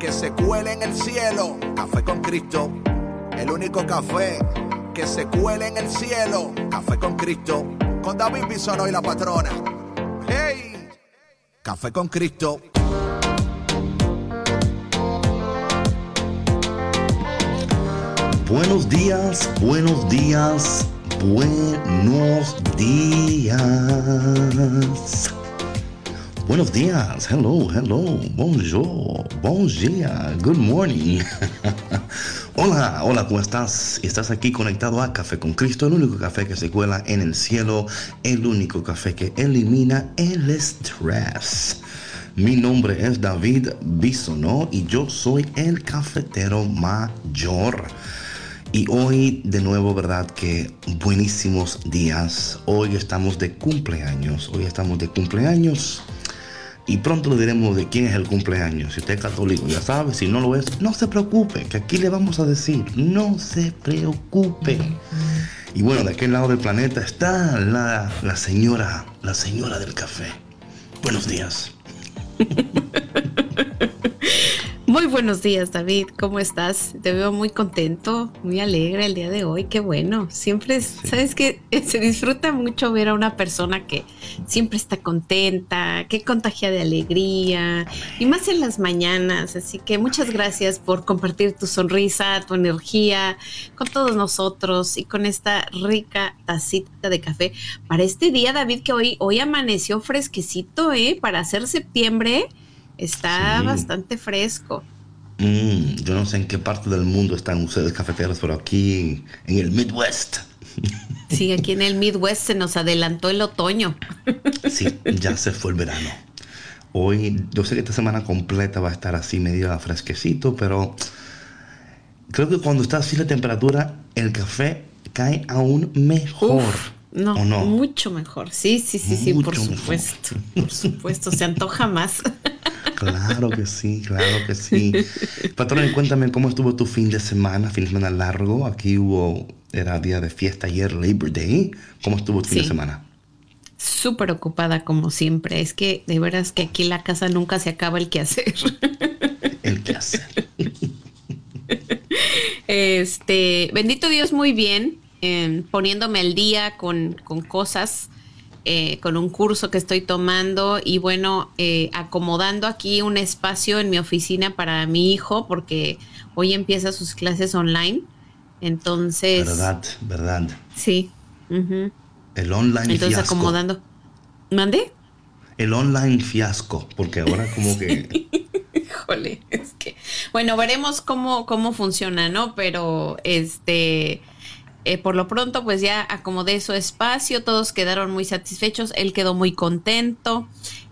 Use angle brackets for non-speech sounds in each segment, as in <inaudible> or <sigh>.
que se cuele en el cielo. Café con Cristo, el único café que se cuele en el cielo. Café con Cristo, con David Bisono y la patrona. ¡Hey! Café con Cristo. Buenos días, buenos días, buenos días. Buenos días, hello, hello, bonjour, bon dia, good morning. <laughs> hola, hola, ¿cómo estás? Estás aquí conectado a Café con Cristo, el único café que se cuela en el cielo, el único café que elimina el estrés. Mi nombre es David Bisonó y yo soy el cafetero mayor. Y hoy de nuevo, ¿verdad? Que buenísimos días. Hoy estamos de cumpleaños. Hoy estamos de cumpleaños. Y pronto le diremos de quién es el cumpleaños. Si usted es católico, ya sabe. Si no lo es, no se preocupe. Que aquí le vamos a decir, no se preocupe. Y bueno, de aquel lado del planeta está la, la señora, la señora del café. Buenos días. <laughs> Muy buenos días, David. ¿Cómo estás? Te veo muy contento, muy alegre el día de hoy. Qué bueno. Siempre, sabes que <laughs> se disfruta mucho ver a una persona que siempre está contenta, que contagia de alegría y más en las mañanas. Así que muchas gracias por compartir tu sonrisa, tu energía con todos nosotros y con esta rica tacita de café para este día, David, que hoy, hoy amaneció fresquecito, ¿eh? Para hacer septiembre. Está bastante fresco. Mm, yo no sé en qué parte del mundo están ustedes cafeteros, pero aquí en el Midwest. <laughs> Sí, aquí en el Midwest se nos adelantó el otoño. <laughs> Sí, ya se fue el verano. Hoy, yo sé que esta semana completa va a estar así medio fresquecito, pero creo que cuando está así la temperatura, el café cae aún mejor. no, no, mucho mejor. Sí, sí, sí, sí, por supuesto. Por supuesto, se antoja más. <laughs> Claro que sí, claro que sí. Patrón, cuéntame cómo estuvo tu fin de semana, fin de semana largo. Aquí hubo, era día de fiesta ayer, Labor Day. ¿Cómo estuvo tu fin de semana? Súper ocupada como siempre. Es que de veras que aquí la casa nunca se acaba el quehacer. <laughs> El quehacer. Este, bendito Dios, muy bien. Eh, poniéndome al día con, con cosas eh, con un curso que estoy tomando y bueno, eh, acomodando aquí un espacio en mi oficina para mi hijo porque hoy empieza sus clases online. Entonces... Verdad, verdad. Sí. El online Entonces acomodando. ¿Mande? El online fiasco, porque ahora como que... <laughs> Híjole, es que... Bueno, veremos cómo, cómo funciona, ¿no? Pero este eh, por lo pronto, pues ya acomodé su espacio, todos quedaron muy satisfechos, él quedó muy contento.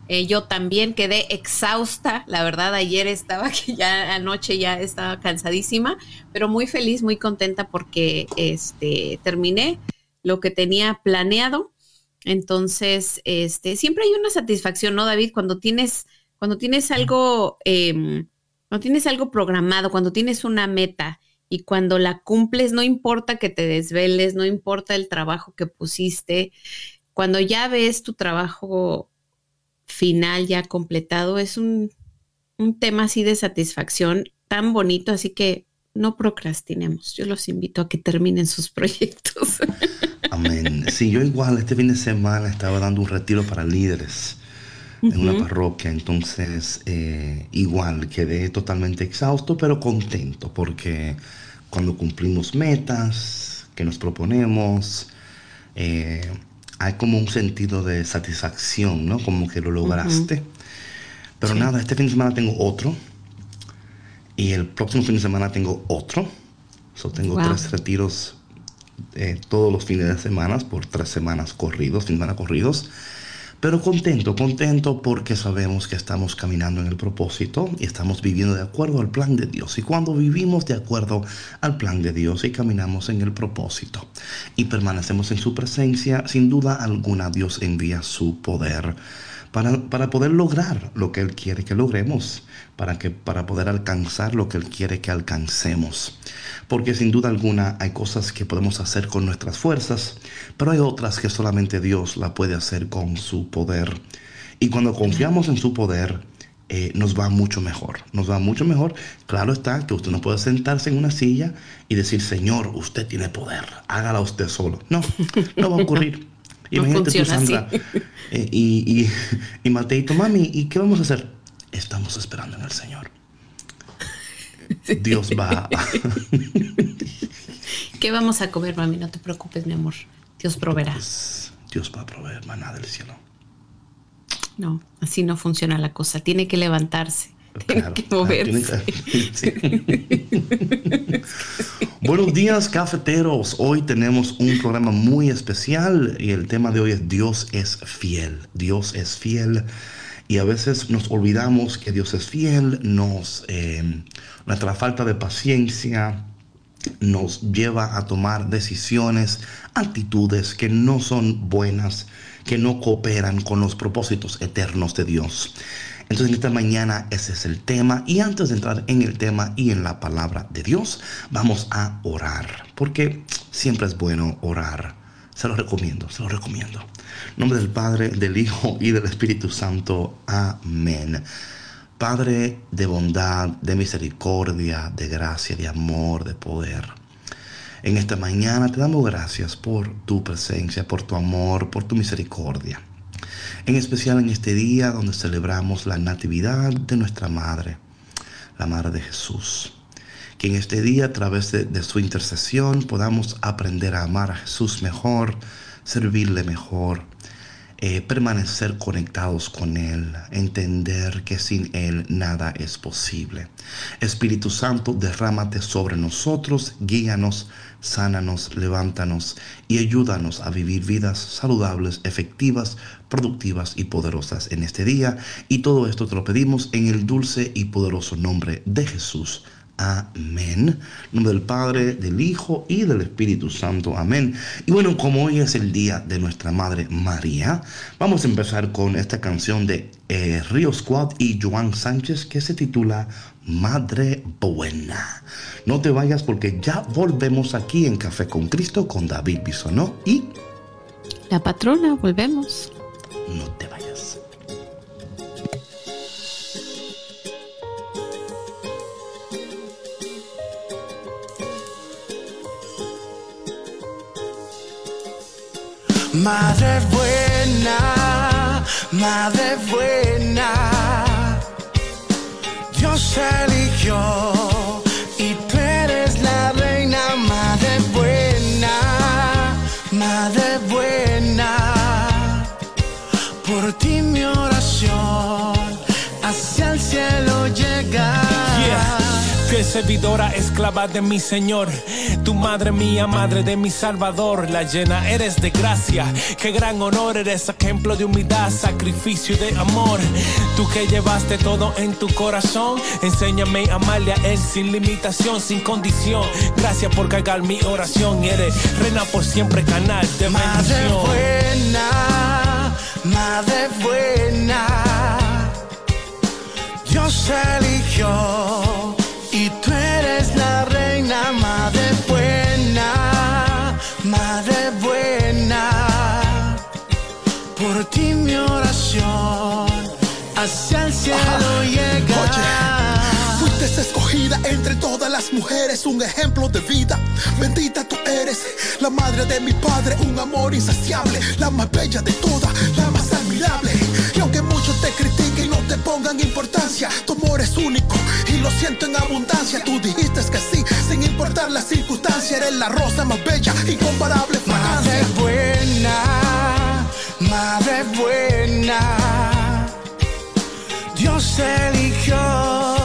Eh, yo también quedé exhausta, la verdad, ayer estaba <laughs> que ya anoche ya estaba cansadísima, pero muy feliz, muy contenta porque este terminé lo que tenía planeado. Entonces, este, siempre hay una satisfacción, ¿no, David? Cuando tienes, cuando tienes algo, eh, cuando tienes algo programado, cuando tienes una meta y cuando la cumples, no importa que te desveles, no importa el trabajo que pusiste, cuando ya ves tu trabajo final ya completado, es un, tema así de satisfacción tan bonito, así que no procrastinemos. Yo los invito a que terminen sus <laughs> proyectos. Amén. Sí, yo igual este fin de semana estaba dando un retiro para líderes en una parroquia, entonces eh, igual quedé totalmente exhausto, pero contento porque cuando cumplimos metas que nos proponemos, eh, hay como un sentido de satisfacción, ¿no? Como que lo lograste. Pero nada, este fin de semana tengo otro. Y el próximo fin de semana tengo otro. So, tengo tres retiros eh, todos los fines de semana por tres semanas corridos, fin de semana corridos. Pero contento, contento porque sabemos que estamos caminando en el propósito y estamos viviendo de acuerdo al plan de Dios. Y cuando vivimos de acuerdo al plan de Dios y caminamos en el propósito y permanecemos en su presencia, sin duda alguna Dios envía su poder para, poder lograr lo que Él quiere que logremos, para, que, para poder alcanzar lo que Él quiere que alcancemos. Porque sin duda alguna hay cosas que podemos hacer con nuestras fuerzas, pero hay otras que solamente Dios la puede hacer con su poder. Y cuando confiamos en su poder, eh, nos va mucho mejor. Nos va mucho mejor. Claro está que usted no puede sentarse en una silla y decir, Señor, usted tiene poder, hágala usted solo. No, no va a ocurrir. Imagínate tú, Sandra. <laughs> Eh, y, y, y Mateito, mami, ¿y qué vamos a hacer? Estamos esperando en el Señor. Dios va. <laughs> ¿Qué vamos a comer, mami? No te preocupes, mi amor. Dios proveerá. Dios va a proveer maná del cielo. No, así no funciona la cosa. Tiene que levantarse. Tiene que moverse. <laughs> Buenos días, cafeteros. Hoy tenemos un programa muy especial y el tema de hoy es Dios es fiel. Dios es fiel. Y a veces nos olvidamos que Dios es fiel, nos, eh, nuestra falta de paciencia nos lleva a tomar decisiones, actitudes que no son buenas, que no cooperan con los propósitos eternos de Dios. Entonces en esta mañana ese es el tema y antes de entrar en el tema y en la palabra de Dios, vamos a orar, porque siempre es bueno orar. Se lo recomiendo, se lo recomiendo. En nombre del Padre, del Hijo y del Espíritu Santo. Amén. Padre de bondad, de misericordia, de gracia, de amor, de poder. En esta mañana te damos gracias por tu presencia, por tu amor, por tu misericordia en especial en este día donde celebramos la Natividad de nuestra Madre, la Madre de Jesús. Que en este día, a través de, su intercesión, podamos aprender a amar a Jesús mejor, servirle mejor, eh, permanecer conectados con Él, entender que sin Él nada es posible. Espíritu Santo, derrámate sobre nosotros, guíanos, sánanos, levántanos y ayúdanos a vivir vidas saludables, efectivas, productivas y poderosas en este día. Y todo esto te lo pedimos en el dulce y poderoso nombre de Jesús. Amén. En nombre del Padre, del Hijo y del Espíritu Santo. Amén. Y bueno, como hoy es el día de nuestra Madre María, vamos a empezar con esta canción de eh, Río Squad y Joan Sánchez que se titula Madre Buena. No te vayas porque ya volvemos aquí en Café con Cristo con David Bisonó y... La patrona, volvemos. No te vayas. Madre buena, madre buena Dios eligió y tú eres la reina, madre buena, madre buena. Por ti mi Fiel servidora, esclava de mi Señor. Tu madre mía, madre de mi Salvador. La llena eres de gracia. Qué gran honor eres, ejemplo de humildad, sacrificio y de amor. Tú que llevaste todo en tu corazón. Enséñame a amarle a Él sin limitación, sin condición. Gracias por cargar mi oración. eres reina por siempre, canal de Madre buena, madre buena. Dios eligió madre buena. Por ti mi oración hacia el cielo llega. Oye, fuiste escogida entre todas las mujeres, un ejemplo de vida. Bendita tú eres, la madre de mi padre, un amor insaciable, la más bella de todas, la más admirable. Y aunque muchos te te pongan importancia, tu amor es único y lo siento en abundancia. Tú dijiste que sí, sin importar la circunstancia, eres la rosa más bella, incomparable Madre buena, madre buena, Dios eligió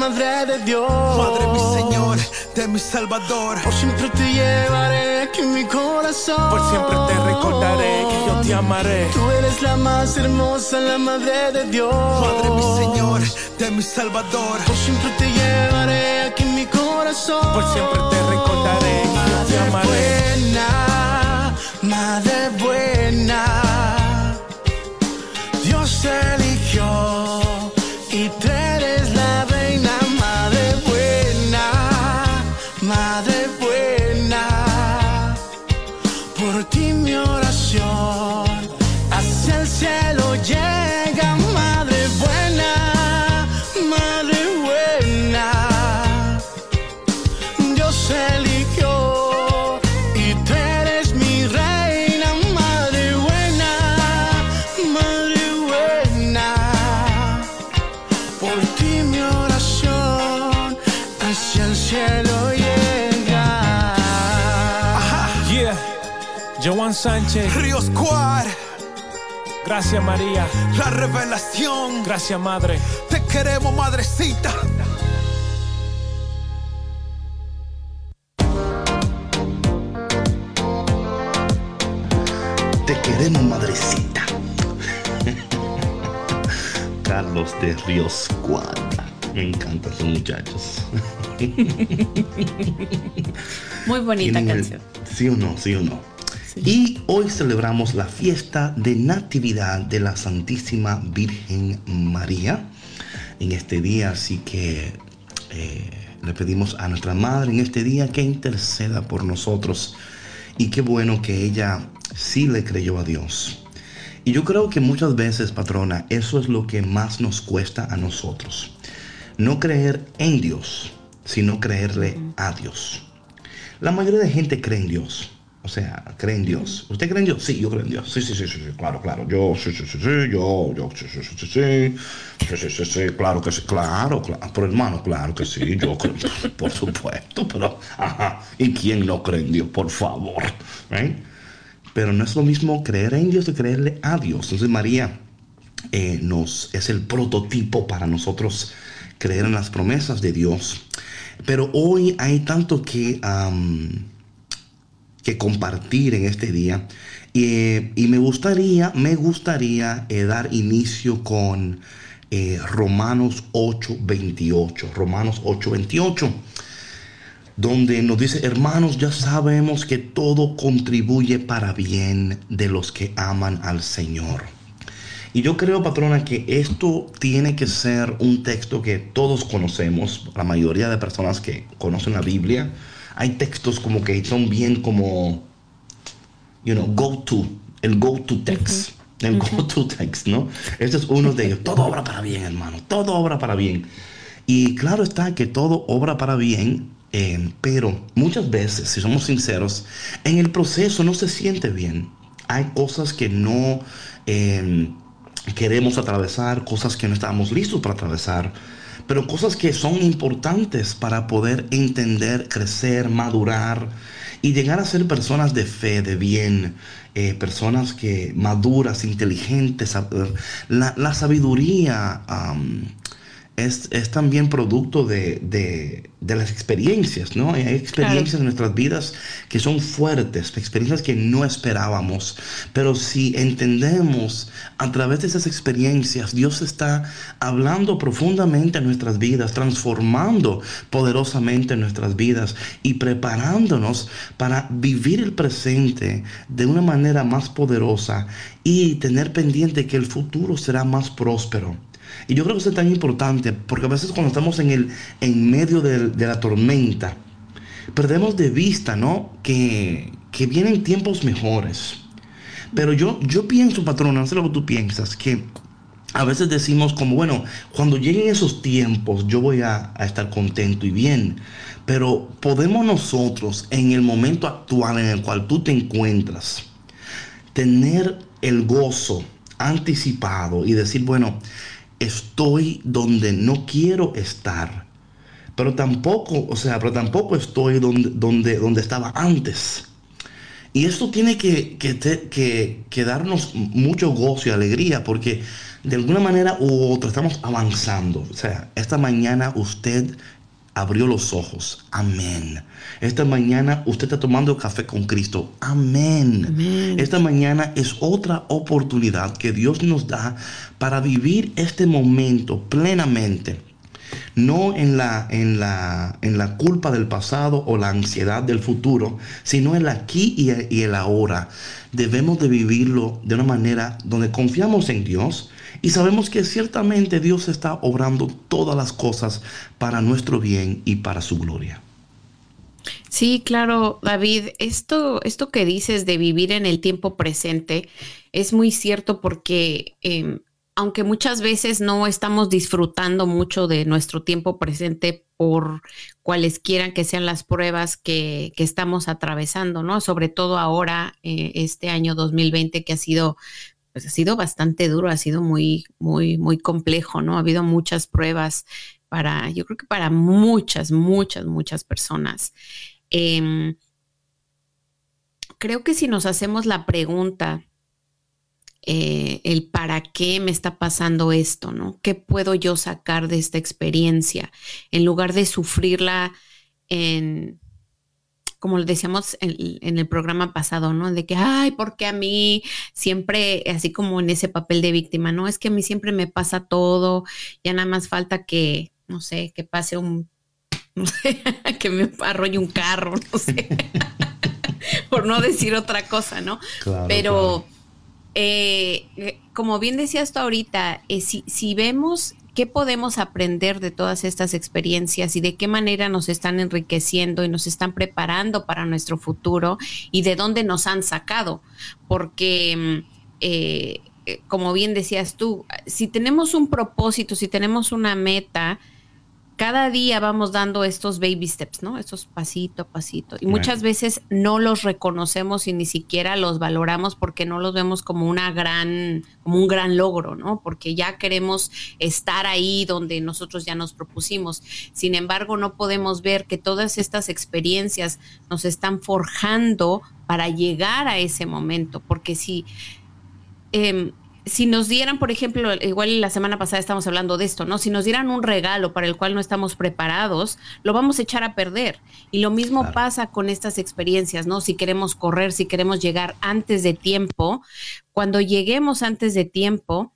madre de Dios. Madre mi Señor, de mi Salvador. Por siempre te llevaré aquí en mi corazón. Por siempre te recordaré que yo te amaré. Tú eres la más hermosa, la madre de Dios. Madre mi Señor, de mi Salvador. Por siempre te llevaré aquí en mi corazón. Por siempre te recordaré que yo te amaré. buena, Sánchez, Río Squad, gracias María, la revelación. gracias Madre. Te queremos, madrecita. Te queremos, madrecita. Carlos de Ríos Cuadra. Me encantan esos muchachos. Muy bonita Tienen el- canción. Sí o no, sí o no. Y hoy celebramos la fiesta de Natividad de la Santísima Virgen María en este día, así que eh, le pedimos a nuestra Madre en este día que interceda por nosotros y qué bueno que ella sí le creyó a Dios. Y yo creo que muchas veces, patrona, eso es lo que más nos cuesta a nosotros. No creer en Dios, sino creerle a Dios. La mayoría de gente cree en Dios. O sea, cree en Dios. ¿Usted cree en Dios? Sí, yo creo en Dios. Sí, sí, sí, sí, sí, claro, claro. Yo, sí, sí, sí, sí, yo, yo, sí, sí, sí, sí, sí. Sí, sí, sí, sí, claro que sí, claro, claro. Pero hermano, claro que sí, yo creo, por supuesto, pero, ajá. ¿Y quién no cree en Dios? Por favor. ¿eh? Pero no es lo mismo creer en Dios que creerle a Dios. Entonces María eh, nos, es el prototipo para nosotros creer en las promesas de Dios. Pero hoy hay tanto que, am, que compartir en este día. Y, me gustaría, me gustaría eh, dar inicio con eh, Romanos 8:28. Romanos 8:28 donde nos dice, hermanos, ya sabemos que todo contribuye para bien de los que aman al Señor. Y yo creo, patrona, que esto tiene que ser un texto que todos conocemos, la mayoría de personas que conocen la Biblia. Hay textos como que son bien como, you know, go to, el go to text. El go to text, ¿no? Este es uno de ellos. Todo obra para bien, hermano. Todo obra para bien. Y claro está que todo obra para bien, eh, pero muchas veces, si somos sinceros, en el proceso no se siente bien. Hay cosas que no eh, queremos atravesar, cosas que no estamos listos para atravesar, pero cosas que son importantes para poder entender, crecer, madurar y llegar a ser personas de fe, de bien, eh, personas que maduras, inteligentes. La, la sabiduría es, es también producto de, de- de las experiencias, ¿no? Hay experiencias en nuestras vidas que son fuertes, experiencias que no esperábamos, pero si entendemos a través de esas experiencias, Dios está hablando profundamente en nuestras vidas, transformando poderosamente nuestras vidas y preparándonos para vivir el presente de una manera más poderosa y tener pendiente que el futuro será más próspero. Y yo creo que eso es tan importante porque a veces cuando estamos en, el, en medio de, la tormenta, perdemos de vista, ¿no? Que, que vienen tiempos mejores. Pero yo, yo pienso, patrona, no sé lo que tú piensas, que a veces decimos como, bueno, cuando lleguen esos tiempos yo voy a estar contento y bien. Pero podemos nosotros, en el momento actual en el cual tú te encuentras, tener el gozo anticipado y decir, bueno, estoy donde no quiero estar, pero tampoco, o sea, pero tampoco estoy donde, donde, donde estaba antes. Y esto tiene que, que, que, darnos mucho gozo y alegría porque de alguna manera u otra estamos avanzando. O sea, esta mañana usted abrió los ojos. Amén. Esta mañana usted está tomando café con Cristo. Amén. Esta mañana es otra oportunidad que Dios nos da para vivir este momento plenamente no en la, en la, en la culpa del pasado o la ansiedad del futuro, sino el aquí y el, y el ahora. Debemos de vivirlo de una manera donde confiamos en Dios y sabemos que ciertamente Dios está obrando todas las cosas para nuestro bien y para su gloria. Sí, claro, David, esto, esto que dices de vivir en el tiempo presente es muy cierto porque em, aunque muchas veces no estamos disfrutando mucho de nuestro tiempo presente por cualesquiera que sean las pruebas que, estamos atravesando, ¿no? Sobre todo ahora, eh, este año 2020 que ha sido, pues ha sido bastante duro, ha sido muy, muy, muy complejo, ¿no? Ha habido muchas pruebas para, yo creo que para muchas, muchas, muchas personas. Em, creo que si nos hacemos la pregunta, eh, el para qué me está pasando esto, ¿no? ¿Qué puedo yo sacar de esta experiencia? En lugar de sufrirla en, como lo decíamos en, el programa pasado, ¿no? De que, ay, porque a mí siempre, así como en ese papel de víctima, ¿no? Es que a mí siempre me pasa todo, ya nada más falta que, no sé, que pase un, <laughs> no sé, que me arrolle un carro, no sé, <laughs> por no decir otra cosa, ¿no? Pero... Eh, eh, como bien decías tú ahorita, eh, si, si vemos qué podemos aprender de todas estas experiencias y de qué manera nos están enriqueciendo y nos están preparando para nuestro futuro y de dónde nos han sacado. Porque, mm, como bien decías tú, si tenemos un propósito, si tenemos una meta, cada día vamos dando estos baby steps, ¿no? Estos pasito a pasito. Y muchas veces no los reconocemos y ni siquiera los valoramos porque no los vemos como una gran, como un gran logro, ¿no? Porque ya queremos estar ahí donde nosotros ya nos propusimos. Sin embargo, no podemos ver que todas estas experiencias nos están forjando para llegar a ese momento. Porque si eh, si nos dieran, por ejemplo, igual la semana pasada estamos hablando de esto, ¿no? Si nos dieran un regalo para el cual no estamos preparados, lo vamos a echar a perder. Y lo mismo pasa con estas experiencias, ¿no? Si queremos correr, si queremos llegar antes de tiempo, cuando lleguemos antes de tiempo,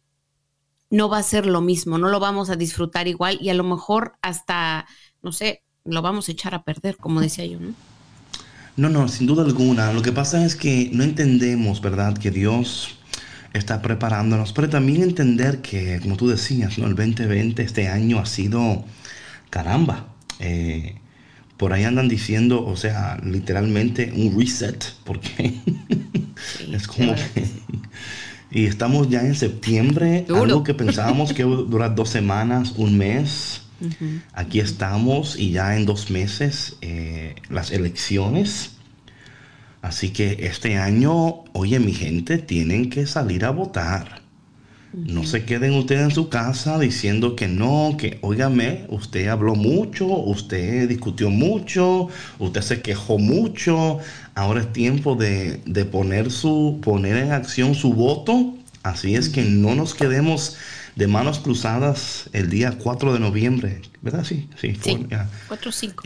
no va a ser lo mismo, no lo vamos a disfrutar igual y a lo mejor hasta, no sé, lo vamos a echar a perder, como decía yo, ¿no? No, no, sin duda alguna. Lo que pasa es que no entendemos, ¿verdad? Que Dios está preparándonos, pero también entender que, como tú decías, ¿no? el 2020, este año ha sido, caramba, eh, por ahí andan diciendo, o sea, literalmente un reset, porque <laughs> es como que... Y estamos ya en septiembre, algo que pensábamos que iba a durar dos semanas, un mes. Aquí estamos y ya en dos meses eh, las elecciones. Así que este año, oye mi gente, tienen que salir a votar. No se queden ustedes en su casa diciendo que no, que óigame, usted habló mucho, usted discutió mucho, usted se quejó mucho. Ahora es tiempo de, poner, su, poner en acción su voto. Así es que no nos quedemos de manos cruzadas el día 4 de noviembre, ¿verdad? Sí, sí. sí 4 o 5.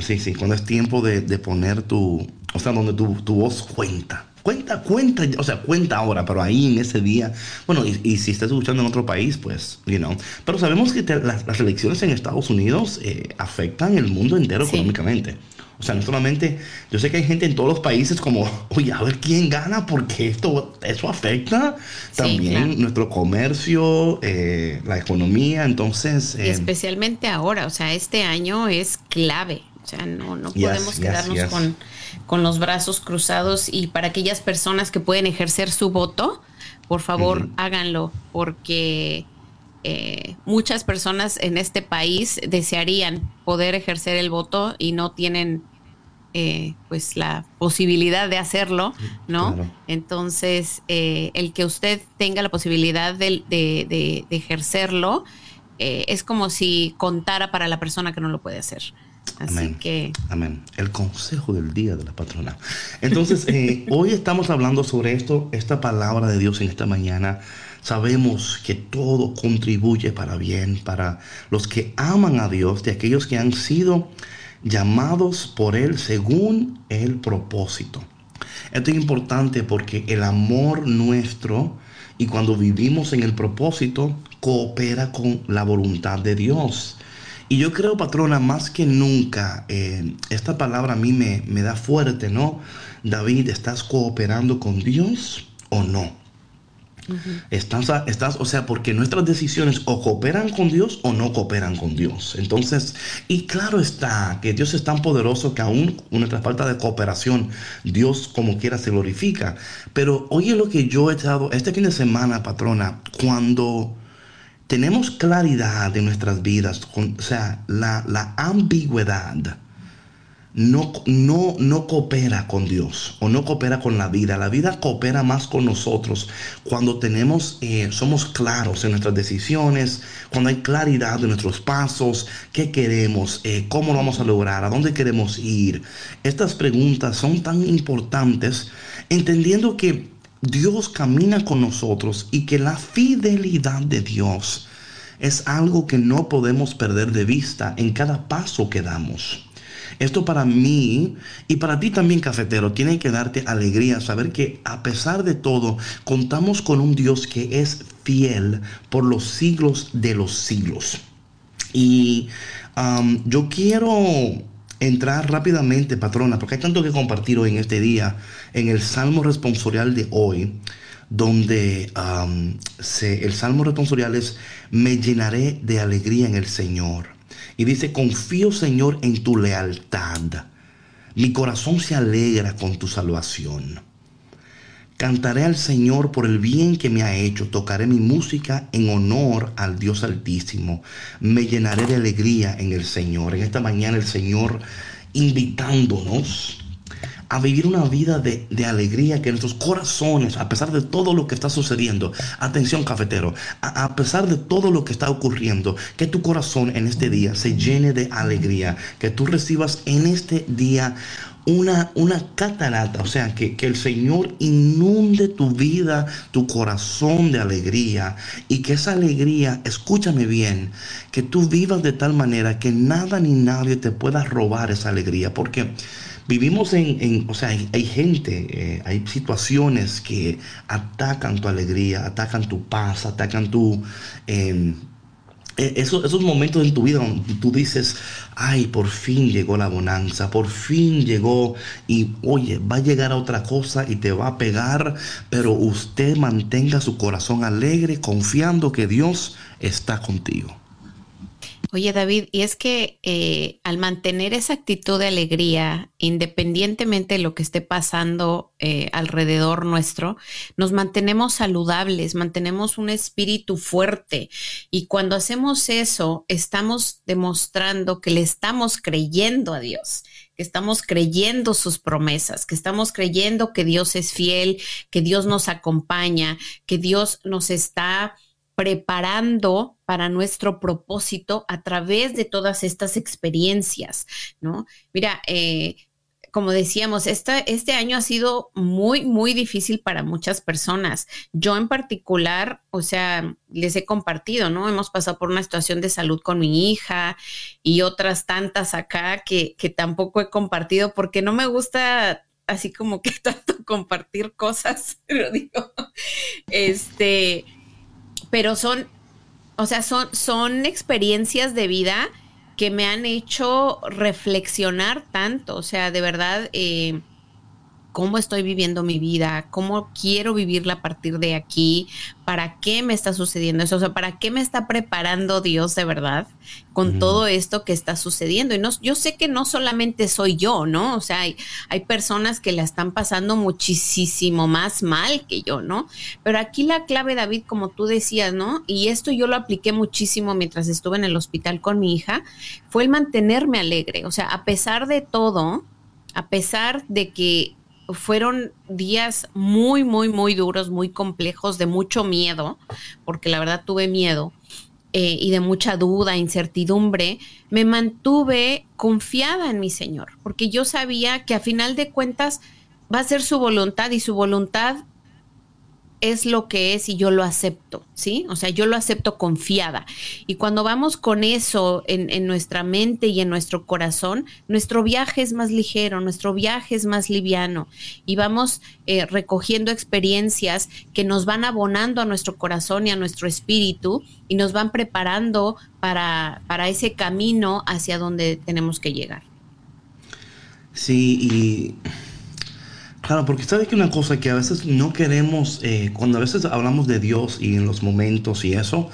sí, sí, cuando es tiempo de poner tu, o sea, donde tu, tu voz cuenta. Cuenta, cuenta, o sea, cuenta ahora, pero ahí en ese día, bueno, y, si estás escuchando en otro país, pues, you know. Pero sabemos que las, elecciones en Estados Unidos eh, afectan el mundo entero económicamente. O sea, no solamente, yo sé que hay gente en todos los países como, <laughs> oye, a ver quién gana, porque esto, eso afecta también nuestro comercio, eh, la economía, entonces... Eh, especialmente ahora, o sea, este año es clave, sea, no, no podemos quedarnos con con los brazos cruzados y para aquellas personas que pueden ejercer su voto, por favor háganlo porque eh, muchas personas en este país desearían poder ejercer el voto y no tienen eh, pues la posibilidad de hacerlo, ¿no? Entonces, eh, el que usted tenga la posibilidad de, de ejercerlo es como si contara para la persona que no lo puede hacer. Así Amén. que Amén. El consejo del día de la patrona. Entonces, eh, <laughs> hoy estamos hablando sobre esto, esta palabra de Dios en esta mañana. Sabemos que todo contribuye para bien, para los que aman a Dios, de aquellos que han sido llamados por Él según el propósito. Esto es importante porque el amor nuestro y cuando vivimos en el propósito coopera con la voluntad de Dios. Y yo creo, patrona, más que nunca, eh, esta palabra a mí me, me da fuerte, ¿no? David, ¿estás cooperando con Dios o no? Estás, estás, o sea, porque nuestras decisiones o cooperan con Dios o no cooperan con Dios. Entonces, y claro está que Dios es tan poderoso que aún con nuestra falta de cooperación, Dios como quiera se glorifica. Pero oye lo que yo he estado este fin de semana, patrona, cuando tenemos claridad en nuestras vidas, o sea, la, la ambigüedad no, no, no coopera con Dios o no coopera con la vida. La vida coopera más con nosotros cuando tenemos, eh, somos claros en nuestras decisiones, cuando hay claridad de nuestros pasos, qué queremos, eh, cómo lo vamos a lograr, a dónde queremos ir. Estas preguntas son tan importantes entendiendo que Dios camina con nosotros y que la fidelidad de Dios es algo que no podemos perder de vista en cada paso que damos. Esto para mí y para ti también, cafetero, tiene que darte alegría saber que a pesar de todo, contamos con un Dios que es fiel por los siglos de los siglos. Y um, yo quiero entrar rápidamente, patrona, porque hay tanto que compartir hoy en este día, en el Salmo responsorial de hoy, donde se- el Salmo responsorial es, me llenaré de alegría en el Señor. Y dice, confío Señor en tu lealtad. Mi corazón se alegra con tu salvación. Cantaré al Señor por el bien que me ha hecho. Tocaré mi música en honor al Dios Altísimo. Me llenaré de alegría en el Señor. En esta mañana el Señor invitándonos a vivir una vida de, de alegría, que nuestros corazones, a pesar de todo lo que está sucediendo, atención cafetero, a, a pesar de todo lo que está ocurriendo, que tu corazón en este día se llene de alegría, que tú recibas en este día una, una catarata, o sea, que, que el Señor inunde tu vida, tu corazón de alegría y que esa alegría, escúchame bien, que tú vivas de tal manera que nada ni nadie te pueda robar esa alegría, porque vivimos en, o sea, hay, hay gente, eh, hay situaciones que atacan tu alegría, atacan tu paz, atacan tu... eh, esos, esos momentos en tu vida donde tú dices, ay, por fin llegó la bonanza, por fin llegó y oye, va a llegar a otra cosa y te va a pegar, pero usted mantenga su corazón alegre, confiando que Dios está contigo. Oye, David, y es que eh, al mantener esa actitud de alegría, independientemente de lo que esté pasando eh, alrededor nuestro, nos mantenemos saludables, mantenemos un espíritu fuerte. Y cuando hacemos eso, estamos demostrando que le estamos creyendo a Dios, que estamos creyendo sus promesas, que estamos creyendo que Dios es fiel, que Dios nos acompaña, que Dios nos está preparando para nuestro propósito a través de todas estas experiencias, ¿no? Mira, eh, como decíamos, este año ha sido muy, muy difícil para muchas personas. Yo en particular, o sea, les he compartido, ¿no? Hemos pasado por una situación de salud con mi hija y otras tantas acá que, que tampoco he compartido porque no me gusta así como que <laughs> tanto compartir cosas, <laughs> pero digo, este, pero son, o sea, son, son experiencias de vida que me han hecho reflexionar tanto, o sea, de verdad, eh, cómo estoy viviendo mi vida, cómo quiero vivirla a partir de aquí, para qué me está sucediendo eso, o sea, para qué me está preparando Dios de verdad con todo esto que está sucediendo. Y no, yo sé que no solamente soy yo, ¿no? O sea, hay, hay personas que la están pasando muchísimo más mal que yo, ¿no? Pero aquí la clave, David, como tú decías, ¿no? Y esto yo lo apliqué muchísimo mientras estuve en el hospital con mi hija, fue el mantenerme alegre. O sea, a pesar de todo, a pesar de que fueron días muy, muy, muy duros, muy complejos, de mucho miedo, porque la verdad tuve miedo. eh, y de mucha duda, incertidumbre, me mantuve confiada en mi Señor, porque yo sabía que a final de cuentas va a ser su voluntad y su voluntad es lo que es y yo lo acepto, ¿sí? O sea, yo lo acepto confiada. Y cuando vamos con eso en, nuestra mente y en nuestro corazón, nuestro viaje es más ligero, nuestro viaje es más liviano y vamos eh, recogiendo experiencias que nos van abonando a nuestro corazón y a nuestro espíritu y nos van preparando para, para ese camino hacia donde tenemos que llegar. Sí, y Claro, porque sabes que una cosa que a veces no queremos, eh, cuando a veces hablamos de Dios y en los momentos y eso,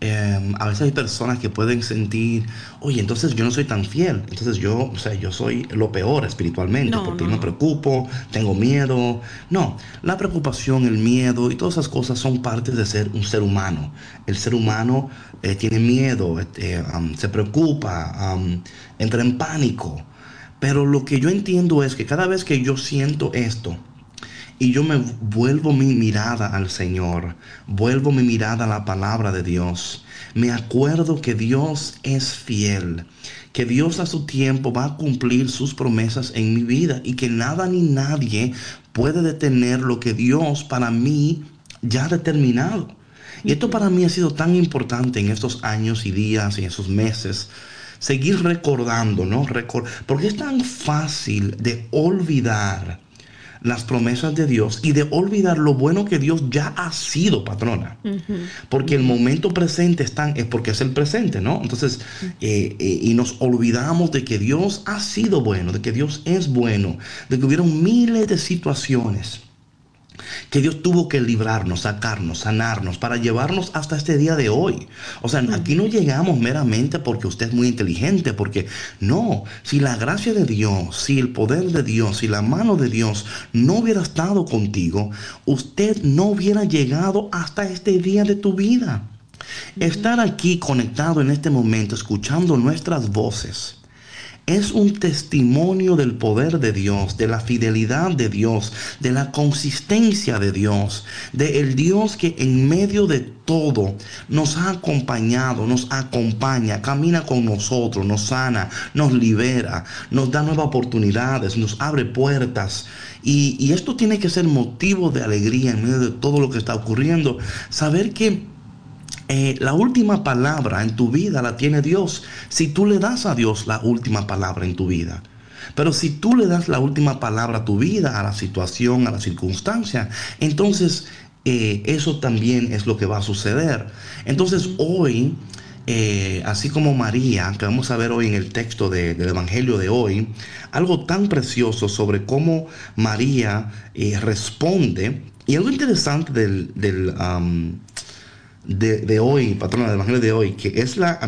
em, a veces hay personas que pueden sentir, oye, entonces yo no soy tan fiel, entonces yo, o sea, yo soy lo peor espiritualmente, porque me preocupo, tengo miedo. No, la preocupación, el miedo y todas esas cosas son partes de ser un ser humano. El ser humano eh, tiene miedo, este, se preocupa, entra en pánico. Pero lo que yo entiendo es que cada vez que yo siento esto y yo me vuelvo mi mirada al Señor, vuelvo mi mirada a la palabra de Dios, me acuerdo que Dios es fiel, que Dios a su tiempo va a cumplir sus promesas en mi vida y que nada ni nadie puede detener lo que Dios para mí ya ha determinado. Y esto para mí ha sido tan importante en estos años y días y esos meses seguir recordando, ¿no? porque es tan fácil de olvidar las promesas de Dios y de olvidar lo bueno que Dios ya ha sido, patrona. Porque el momento presente es, es porque es el presente, ¿no? Entonces, eh, eh, y nos olvidamos de que Dios ha sido bueno, de que Dios es bueno, de que hubieron miles de situaciones que Dios tuvo que librarnos, sacarnos, sanarnos para llevarnos hasta este día de hoy. O sea, aquí no llegamos meramente porque usted es muy inteligente, porque no, si la gracia de Dios, si el poder de Dios, si la mano de Dios no hubiera estado contigo, usted no hubiera llegado hasta este día de tu vida. Estar aquí conectado en este momento, escuchando nuestras voces, es un testimonio del poder de Dios, de la fidelidad de Dios, de la consistencia de Dios, de el Dios que en medio de todo nos ha acompañado, nos acompaña, camina con nosotros, nos sana, nos libera, nos da nuevas oportunidades, nos abre puertas. Y, y esto tiene que ser motivo de alegría en medio de todo lo que está ocurriendo. Saber que eh, la última palabra en tu vida la tiene Dios. Si tú le das a Dios la última palabra en tu vida. Pero si tú le das la última palabra a tu vida, a la situación, a la circunstancia, entonces eh, eso también es lo que va a suceder. Entonces hoy, eh, así como María, que vamos a ver hoy en el texto del Evangelio de hoy, algo tan precioso sobre cómo María responde. Y algo interesante del, de, hoy, patrona del Evangelio de hoy, que es la,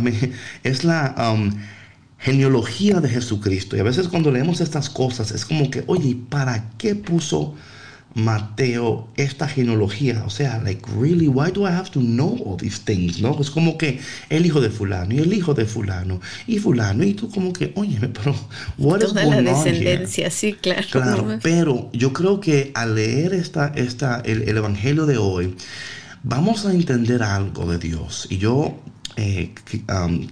es la um, genealogía de Jesucristo. Y a veces cuando leemos estas cosas es como que, oye, ¿para qué puso Mateo esta genealogía? O sea, like, really, why do I have to know all these things? ¿No? Es como que el hijo de fulano y el hijo de fulano y fulano y tú como que, oye, pero what is la descendencia, sí, claro. Claro, pero yo creo que al leer esta, esta, el, el Evangelio de hoy, Vamos a entender algo de Dios. Y yo eh,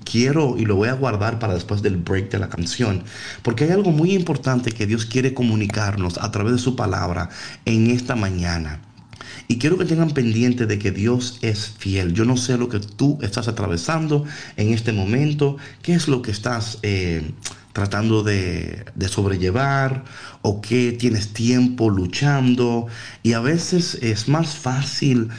quiero y lo voy a guardar para después del break de la canción, porque hay algo muy importante que Dios quiere comunicarnos a través de su palabra en esta mañana. Y quiero que tengan pendiente de que Dios es fiel. Yo no sé lo que tú estás atravesando en este momento, qué es lo que estás eh, tratando de, de, sobrellevar o qué tienes tiempo luchando. Y a veces es más fácil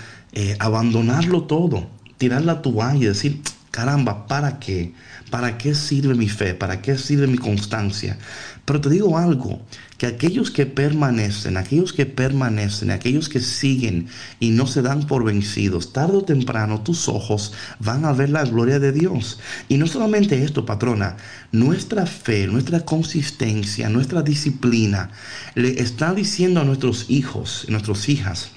eh, abandonarlo todo, tirar la toalla y decir, caramba, ¿para qué? ¿Para qué sirve mi fe? ¿Para qué sirve mi constancia? Pero te digo algo, que aquellos que permanecen, aquellos que permanecen, aquellos que siguen y no se dan por vencidos, tarde o temprano tus ojos van a ver la gloria de Dios. Y no solamente esto, patrona, nuestra fe, nuestra consistencia, nuestra disciplina le está diciendo a nuestros hijos, nuestras hijas,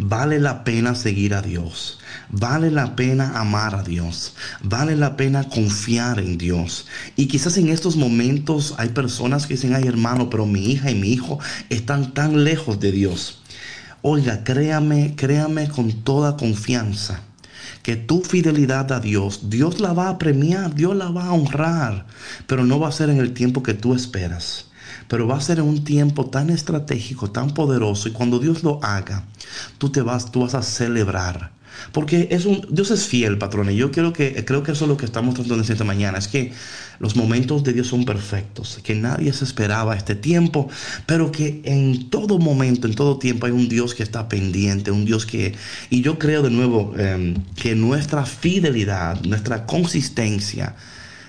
Vale la pena seguir a Dios. Vale la pena amar a Dios. Vale la pena confiar en Dios. Y quizás en estos momentos hay personas que dicen, ay hermano, pero mi hija y mi hijo están tan lejos de Dios. Oiga, créame, créame con toda confianza que tu fidelidad a Dios, Dios la va a premiar, Dios la va a honrar, pero no va a ser en el tiempo que tú esperas pero va a ser un tiempo tan estratégico, tan poderoso, y cuando Dios lo haga, tú te vas, tú vas a celebrar. Porque es un, Dios es fiel, patrón. Y yo creo que, creo que eso es lo que estamos tratando de esta mañana. Es que los momentos de Dios son perfectos. Que nadie se esperaba este tiempo. Pero que en todo momento, en todo tiempo hay un Dios que está pendiente. Un Dios que... Y yo creo de nuevo em, que nuestra fidelidad, nuestra consistencia,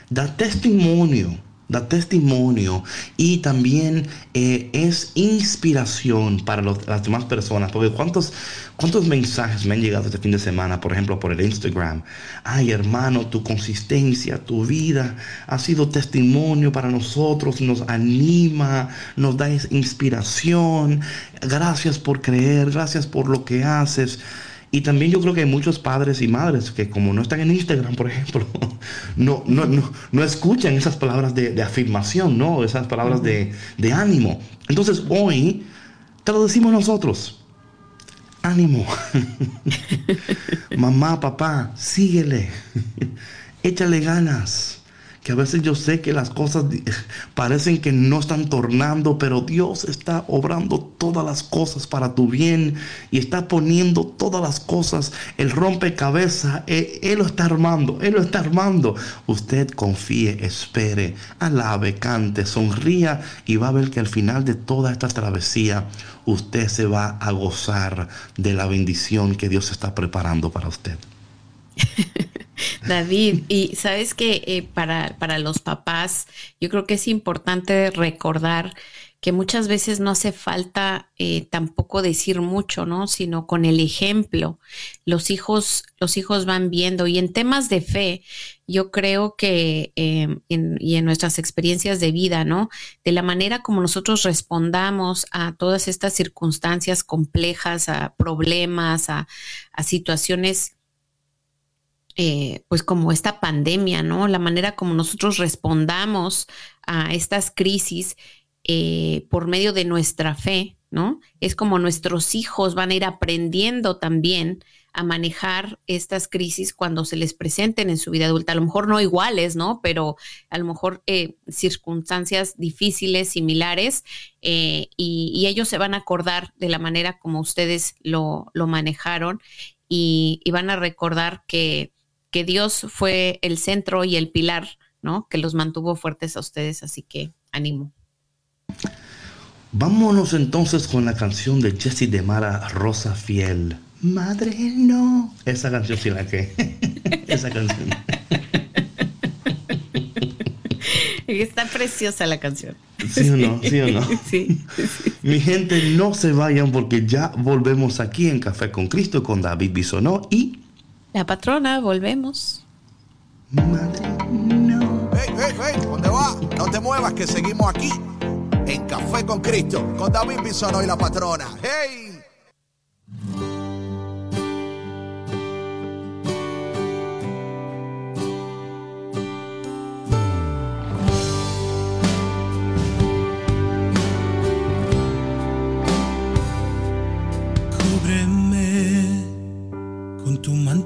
da testimonio da testimonio y también eh, es inspiración para las demás personas. Porque ¿cuántos, ¿cuántos mensajes me han llegado este fin de semana, por ejemplo, por el Instagram? Ay, hermano, tu consistencia, tu vida ha sido testimonio para nosotros, nos anima, nos da inspiración. Gracias por creer, gracias por lo que haces. Y también yo creo que hay muchos padres y madres que como no están en Instagram, por ejemplo, <laughs> no, no, no, escuchan esas palabras de, afirmación, ¿no? Esas palabras de, de ánimo. Entonces hoy te lo decimos nosotros. Ánimo. <laughs> Mamá, papá, síguele. <laughs> Échale ganas que a veces yo sé que las cosas <laughs> parecen que no están tornando, pero Dios está obrando todas las cosas para tu bien y está poniendo todas las cosas, el rompecabezas, él, él lo está armando, Él lo está armando. Usted confíe, espere, alabe, cante, sonría y va a ver que al final de toda esta travesía usted se va a gozar de la bendición que Dios está preparando para usted. <laughs> <laughs> David, y sabes que eh, para, para los papás, yo creo que es importante recordar que muchas veces no hace falta eh, tampoco decir mucho, ¿no? Sino con el ejemplo. Los hijos, los hijos van viendo. Y en temas de fe, yo creo que em, y en nuestras experiencias de vida, ¿no? De la manera como nosotros respondamos a todas estas circunstancias complejas, a problemas, a, a situaciones eh, pues como esta pandemia, ¿no? La manera como nosotros respondamos a estas crisis eh, por medio de nuestra fe, ¿no? Es como nuestros hijos van a ir aprendiendo también a manejar estas crisis cuando se les presenten en su vida adulta. A lo mejor no iguales, ¿no? Pero a lo mejor eh, circunstancias difíciles, similares, y, y, ellos se van a acordar de la manera como ustedes lo, lo manejaron y van a recordar que que Dios fue el centro y el pilar, ¿no? Que los mantuvo fuertes a ustedes, así que ánimo. Vámonos entonces con la canción de Jesse de Mara, Rosa Fiel. Madre, no. Esa canción sí la que. <laughs> Esa canción. Está preciosa la canción. ¿Sí o no? ¿Sí o no? <laughs> Sí, Mi gente, no se vayan porque ya volvemos aquí en Café con Cristo con David Bisonó y la patrona, volvemos. Madre, no. Hey, hey, hey, ¿dónde va? No te muevas que seguimos aquí en Café con Cristo con David Bisono y la patrona. ¡Hey!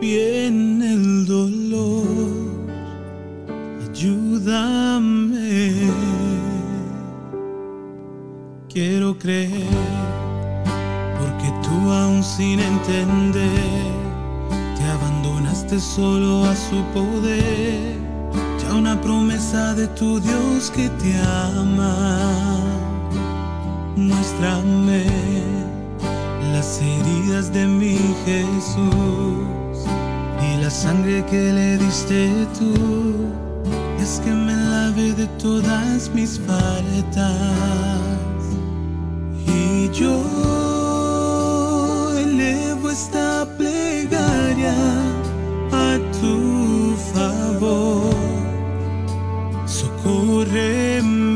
bien el dolor, ayúdame. Quiero creer, porque tú aún sin entender, te abandonaste solo a su poder, ya una promesa de tu Dios que te ama. Muéstrame las heridas de mi Jesús la sangre que le diste tú es que me lave de todas mis faltas y yo elevo esta plegaria a tu favor. Socórreme.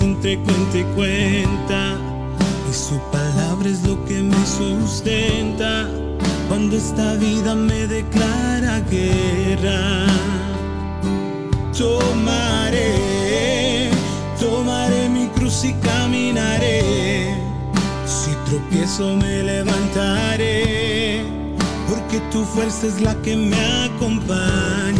Entre cuenta y cuenta. Y su palabra es lo que me sustenta cuando esta vida me declara guerra. Tomaré, tomaré mi cruz y caminaré. Si tropiezo me levantaré, porque tu fuerza es la que me acompaña.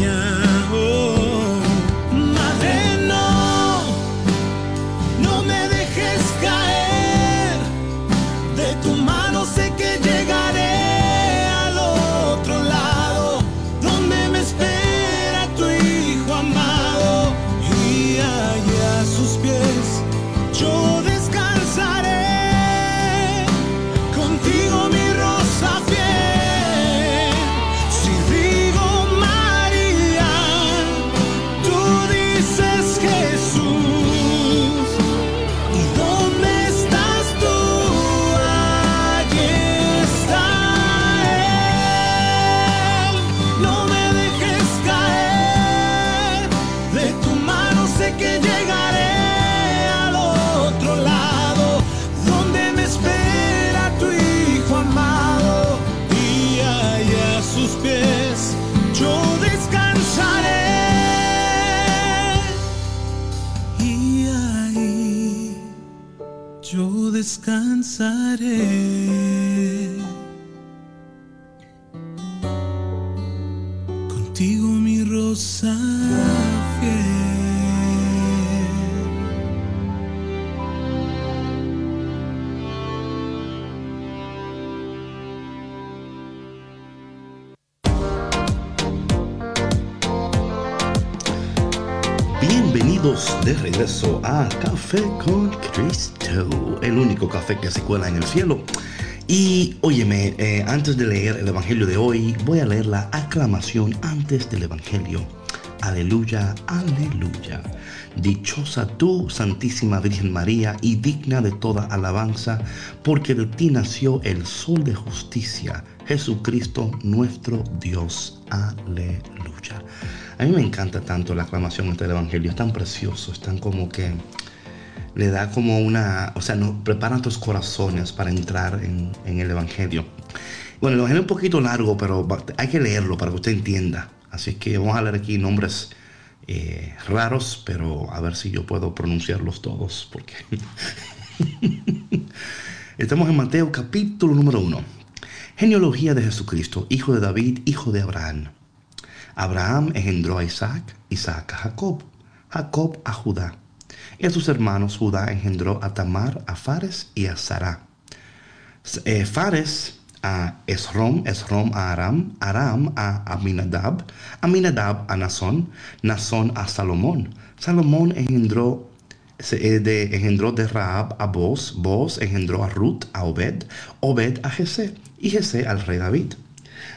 Café con Cristo, el único café que se cuela en el cielo. Y óyeme, eh, antes de leer el Evangelio de hoy, voy a leer la aclamación antes del Evangelio. Aleluya, aleluya. Dichosa tú, Santísima Virgen María, y digna de toda alabanza, porque de ti nació el Sol de justicia, Jesucristo nuestro Dios. Aleluya. A mí me encanta tanto la aclamación ante el Evangelio, es tan precioso, es tan como que le da como una, o sea, nos prepara nuestros corazones para entrar en, en el Evangelio. Bueno, el Evangelio es un poquito largo, pero hay que leerlo para que usted entienda. Así que vamos a leer aquí nombres eh, raros, pero a ver si yo puedo pronunciarlos todos, porque <laughs> estamos en Mateo capítulo número 1. Genealogía de Jesucristo, hijo de David, hijo de Abraham. Abraham engendró a Isaac, Isaac a Jacob, Jacob a Judá. Y a sus hermanos Judá engendró a Tamar, a Fares y a Sará. Eh, Fares a Esrom, Esrom a Aram, Aram a Aminadab, Aminadab a Nazón, Nazón a Salomón. Salomón engendró, eh, de, engendró de Raab a Boz, Boz engendró a Ruth, a Obed, Obed a Jesé y Jesé al rey David.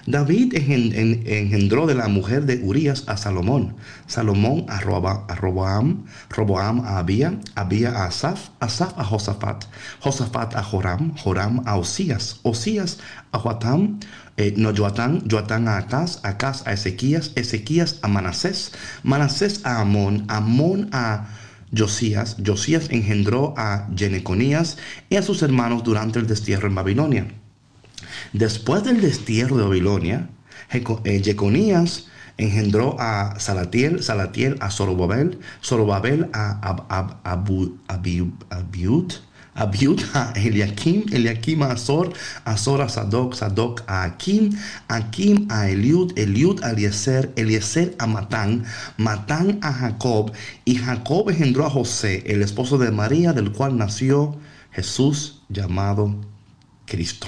David engen- en- engendró de la mujer de Urías a Salomón, Salomón a, Roba- a Roboam, Roboam a Abía, Abía a Asaf, Asaf a Josafat, Josafat a Joram, Joram a Osías, Osías a Joatam, eh, no Joatán, Joatán a Acaz, Acaz a Ezequías, Ezequías a Manasés, Manasés a Amón, Amón a Josías, Josías engendró a Geneconías y a sus hermanos durante el destierro en Babilonia. Después del destierro de Babilonia, eh, Jeconías engendró a Salatiel, Salatiel a Zorobabel, Zorobabel a Ab- Ab- Abu- Abiu- Abiud, Abiud a Eliakim, Eliakim a Azor, Azor a Sadoc, Sadoc a Akim, Akim a Eliud, Eliud a Eliezer, Eliezer a Matán, Matán a Jacob, y Jacob engendró a José, el esposo de María, del cual nació Jesús llamado Cristo.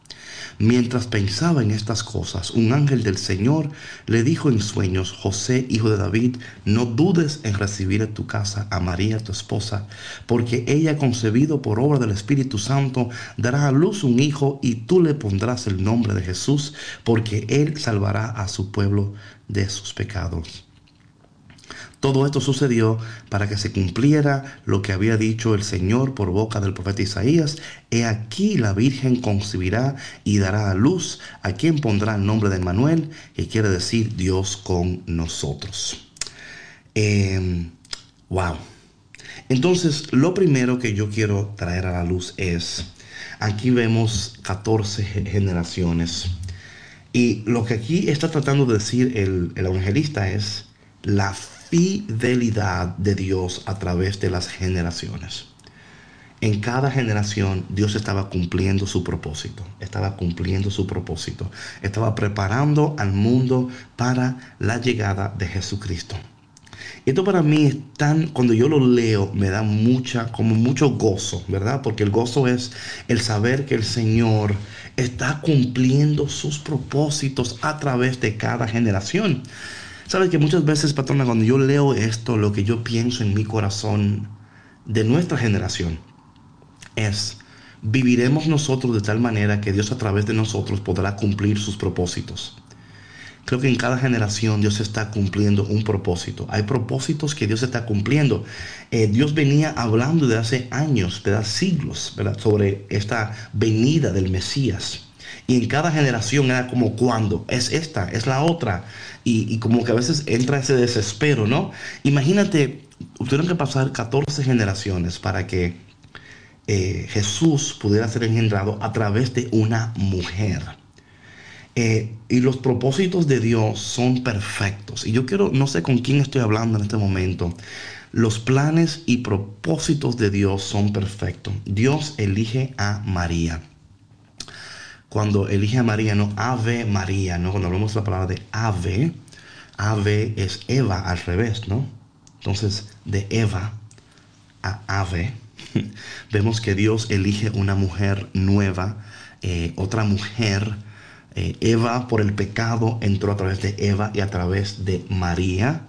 Mientras pensaba en estas cosas, un ángel del Señor le dijo en sueños, José, hijo de David, no dudes en recibir en tu casa a María, tu esposa, porque ella concebido por obra del Espíritu Santo dará a luz un hijo y tú le pondrás el nombre de Jesús, porque él salvará a su pueblo de sus pecados. Todo esto sucedió para que se cumpliera lo que había dicho el Señor por boca del profeta Isaías. He aquí la Virgen concebirá y dará a luz a quien pondrá el nombre de Manuel, que quiere decir Dios con nosotros. Em, wow. Entonces, lo primero que yo quiero traer a la luz es, aquí vemos 14 generaciones. Y lo que aquí está tratando de decir el, el evangelista es la fidelidad de Dios a través de las generaciones. En cada generación Dios estaba cumpliendo su propósito, estaba cumpliendo su propósito, estaba preparando al mundo para la llegada de Jesucristo. Esto para mí es tan, cuando yo lo leo, me da mucha, como mucho gozo, ¿verdad? Porque el gozo es el saber que el Señor está cumpliendo sus propósitos a través de cada generación. Sabes que muchas veces, patrona, cuando yo leo esto, lo que yo pienso en mi corazón de nuestra generación es, viviremos nosotros de tal manera que Dios a través de nosotros podrá cumplir sus propósitos. Creo que en cada generación Dios está cumpliendo un propósito. Hay propósitos que Dios está cumpliendo. Eh, Dios venía hablando de hace años, de hace siglos, ¿verdad? sobre esta venida del Mesías. Y en cada generación era como cuando, es esta, es la otra. Y, como que a veces entra ese desespero, ¿no? Imagínate, tuvieron que pasar 14 generaciones para que eh, Jesús pudiera ser engendrado a través de una mujer. Eh, y los propósitos de Dios son perfectos. Y yo quiero, no sé con quién estoy hablando en este momento. Los planes y propósitos de Dios son perfectos. Dios elige a María cuando elige a María, no Ave María, ¿no? Cuando hablamos de la palabra de Ave, Ave es Eva al revés, ¿no? Entonces, de Eva a Ave, <laughs> vemos que Dios elige una mujer nueva, eh, otra mujer. Eh, Eva por el pecado entró a través de Eva y a través de María,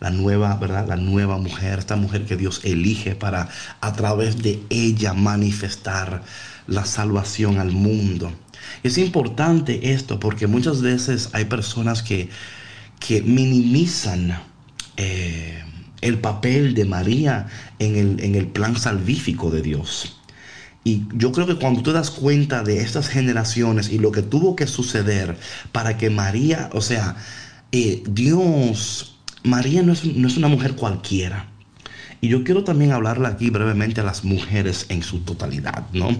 la nueva, ¿verdad? La nueva mujer, esta mujer que Dios elige para a través de ella manifestar la salvación al mundo. Es importante esto porque muchas veces hay personas que, que minimizan eh, el papel de María en el, en el plan salvífico de Dios. Y yo creo que cuando tú das cuenta de estas generaciones y lo que tuvo que suceder para que María, o sea, eh, Dios, María no es, no es una mujer cualquiera. Y yo quiero también hablarle aquí brevemente a las mujeres en su totalidad, ¿no?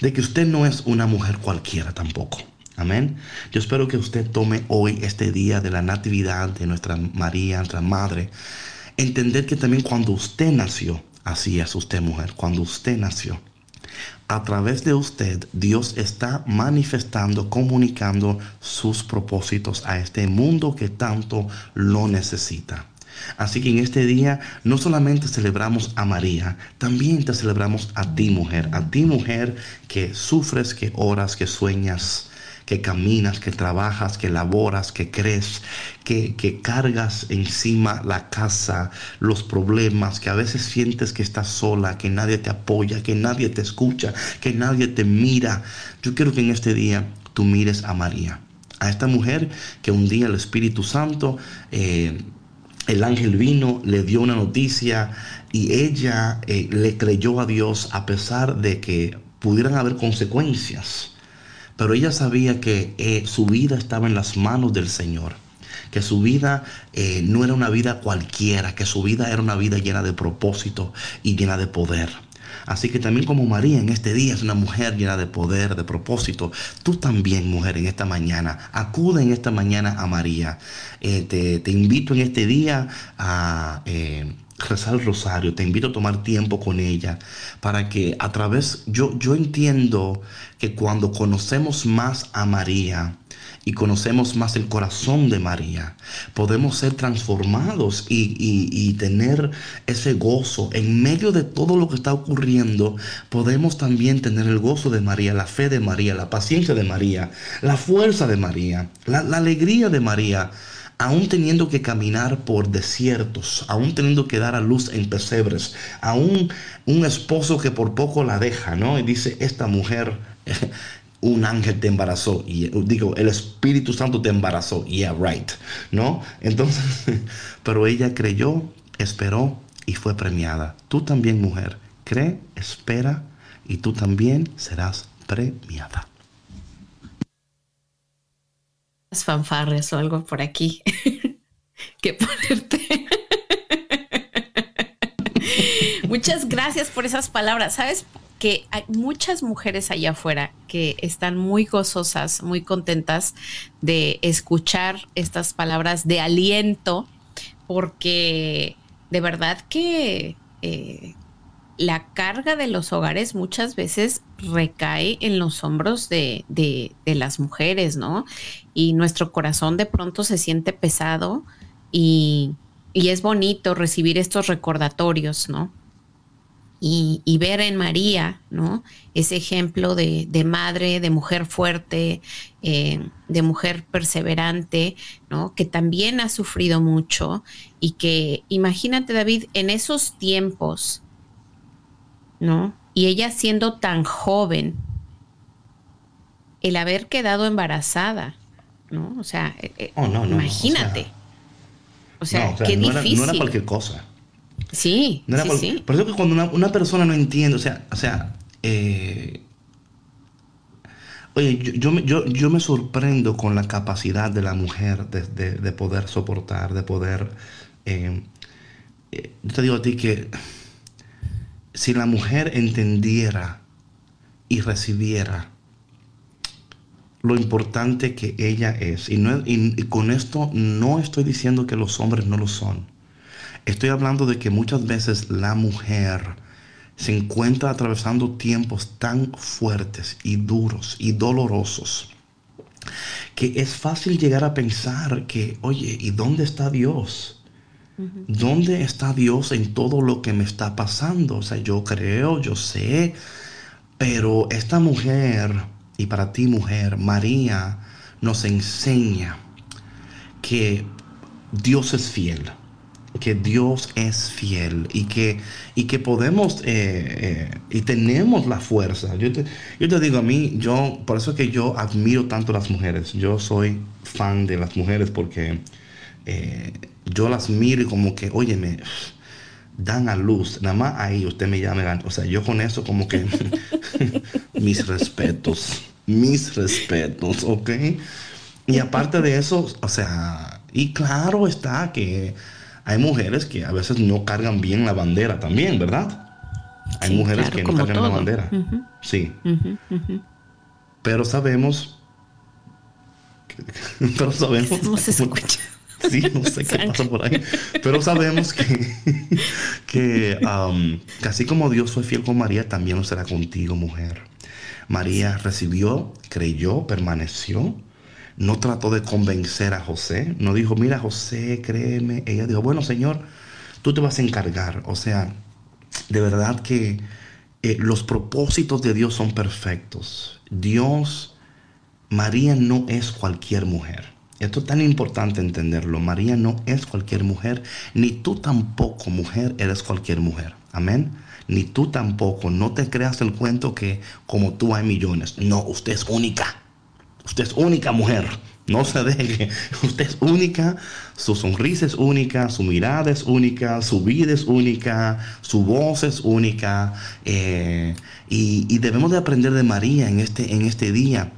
De que usted no es una mujer cualquiera tampoco. Amén. Yo espero que usted tome hoy este día de la natividad de nuestra María, nuestra madre. Entender que también cuando usted nació, así es usted mujer, cuando usted nació, a través de usted Dios está manifestando, comunicando sus propósitos a este mundo que tanto lo necesita. Así que en este día no solamente celebramos a María, también te celebramos a ti mujer, a ti mujer que sufres, que oras, que sueñas, que caminas, que trabajas, que laboras, que crees, que, que, cargas encima la casa, los problemas, que a veces sientes que estás sola, que nadie te apoya, que nadie te escucha, que nadie te mira. Yo quiero que en este día tú mires a María, a esta mujer que un día el Espíritu Santo... Eh, el ángel vino, le dio una noticia y ella eh, le creyó a Dios a pesar de que pudieran haber consecuencias. Pero ella sabía que eh, su vida estaba en las manos del Señor. que su vida eh, no era una vida cualquiera, que su vida era una vida llena de propósito y llena de poder. Así que también como María en este día es una mujer llena de poder, de propósito, tú también mujer en esta mañana, acude en esta mañana a María. Eh, te, invito en este día a... Eh, rezar el rosario, te invito a tomar tiempo con ella para que a través, yo, yo entiendo que cuando conocemos más a María, y conocemos más el corazón de María, podemos ser transformados y, tener ese gozo. En medio de todo lo que está ocurriendo, podemos también tener el gozo de María, la fe de María, la paciencia de María, la fuerza de María, la, alegría de María aún teniendo que caminar por desiertos, aún teniendo que dar a luz en pesebres, aún un esposo que por poco la deja, ¿no? Y dice, esta mujer un ángel te embarazó y digo el Espíritu Santo te embarazó yeah right no entonces <laughs> pero ella creyó esperó y fue premiada. Tú también mujer cree espera y tú también serás premiada. Las fanfarres o algo por aquí <laughs> que ponerte. <laughs> Muchas gracias por esas palabras. Sabes que hay muchas mujeres allá afuera que están muy gozosas, muy contentas de escuchar estas palabras de aliento, porque de verdad que eh, la carga de los hogares muchas veces recae en los hombros de, de, las mujeres, ¿no? Y nuestro corazón de pronto se siente pesado y, y es bonito recibir estos recordatorios, ¿no? Y, ver en María, ¿no? Ese ejemplo de, madre, de mujer fuerte, eh, de mujer perseverante, ¿no? Que también ha sufrido mucho y que, imagínate David, en esos tiempos, ¿no? Y ella siendo tan joven, el haber quedado embarazada, ¿no? O sea, eh, eh, oh, imagínate. O sea, qué difícil. no era cualquier cosa. Sí, sí, por, eso que cuando una, persona no entiende, o sea, o sea, eh, oye, yo, yo, yo, me sorprendo con la capacidad de la mujer de, poder soportar, de poder, eh, eh, yo te digo a ti que si la mujer entendiera y recibiera lo importante que ella es, y, no, y con esto no estoy diciendo que los hombres no lo son, Estoy hablando de que muchas veces la mujer se encuentra atravesando tiempos tan fuertes y duros y dolorosos que es fácil llegar a pensar que, oye, ¿y dónde está Dios? ¿Dónde está Dios en todo lo que me está pasando? O sea, yo creo, yo sé, pero esta mujer, y para ti mujer, María, nos enseña que Dios es fiel que Dios es fiel y que, y que podemos eh, eh, y tenemos la fuerza. Yo te, yo te digo a mí, yo, por eso es que yo admiro tanto a las mujeres. Yo soy fan de las mujeres porque eh, yo las miro y como que, óyeme, dan a luz. Nada más ahí usted me llama. O sea, yo con eso como que <laughs> <laughs> mis respetos, mis respetos, ¿ok? Y aparte de eso, o sea, y claro está que hay mujeres que a veces no cargan bien la bandera también, ¿verdad? Hay mujeres que no cargan la bandera. Sí. Pero sabemos. <laughs> pero sabemos. No se <laughs> escucha. Sí, no sé qué pasa por ahí. Pero sabemos que, <laughs> que, um, que, así como Dios fue fiel con María, también lo será contigo, mujer. María recibió, creyó, permaneció no trató de convencer a José, no dijo, mira José, créeme. Ella dijo, bueno Señor, tú te vas a encargar. O sea, de verdad que eh, los propósitos de Dios son perfectos. Dios, María no es cualquier mujer. Esto es tan importante entenderlo. María no es cualquier mujer, ni tú tampoco, mujer, eres cualquier mujer. Amén. Ni tú tampoco. No te creas el cuento que como tú hay millones. No, usted es única. Usted es única mujer. No se deje. Usted es única. Su sonrisa es única. Su mirada es única. Su vida es única. Su voz es única. Eh, y, debemos de aprender de María en este, en este día.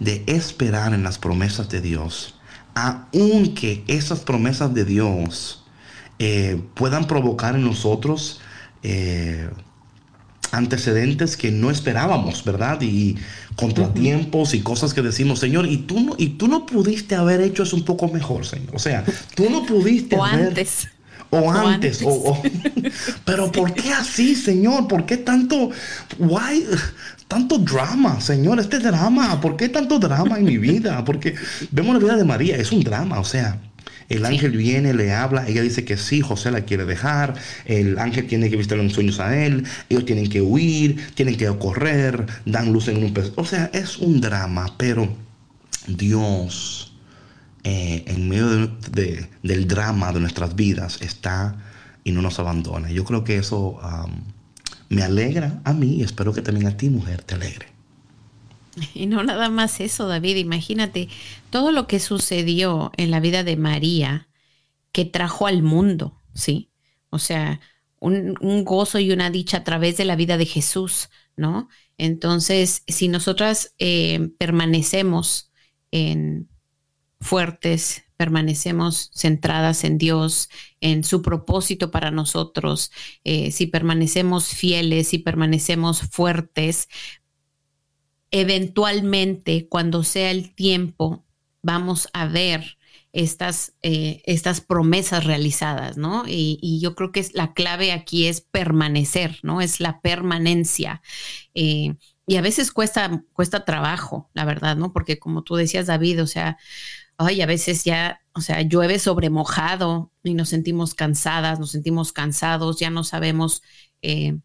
De esperar en las promesas de Dios aunque esas promesas de Dios eh, puedan provocar en nosotros eh, antecedentes que no esperábamos, ¿verdad? Y contratiempos y cosas que decimos, Señor, y tú no, y tú no pudiste haber hecho eso un poco mejor, Señor. O sea, tú no pudiste o haber... antes. O antes, o, o- <laughs> pero ¿por qué así, Señor? ¿Por qué tanto, why, tanto drama, Señor? Este drama, ¿por qué tanto drama en mi vida? Porque vemos la vida de María, es un drama, o sea, el ángel viene, le habla, ella dice que sí, José la quiere dejar, el ángel tiene que visitar en sueños a él, ellos tienen que huir, tienen que correr, dan luz en un pez. O sea, es un drama, pero Dios eh, en medio de- de- del drama de nuestras vidas está y no nos abandona. Yo creo que eso me alegra a mí y espero que también a ti, mujer, te alegre. <laughs> Y no nada más eso, David, imagínate todo lo que sucedió en la vida de María que trajo al mundo, ¿sí? O sea, un, un gozo y una dicha a través de la vida de Jesús, ¿no? Entonces, si nosotras eh, permanecemos en fuertes, permanecemos centradas en Dios, en su propósito para nosotros, eh, si permanecemos fieles, si permanecemos fuertes, eventualmente, cuando sea el tiempo, vamos a ver estas, eh, estas promesas realizadas, ¿no? Y, yo creo que la clave aquí es permanecer, ¿no? Es la permanencia. Eh, y a veces cuesta, cuesta trabajo, la verdad, ¿no? Porque como tú decías, David, o sea, ay, a veces ya, o sea, llueve sobre mojado y nos sentimos cansadas, nos sentimos cansados, ya no sabemos eh,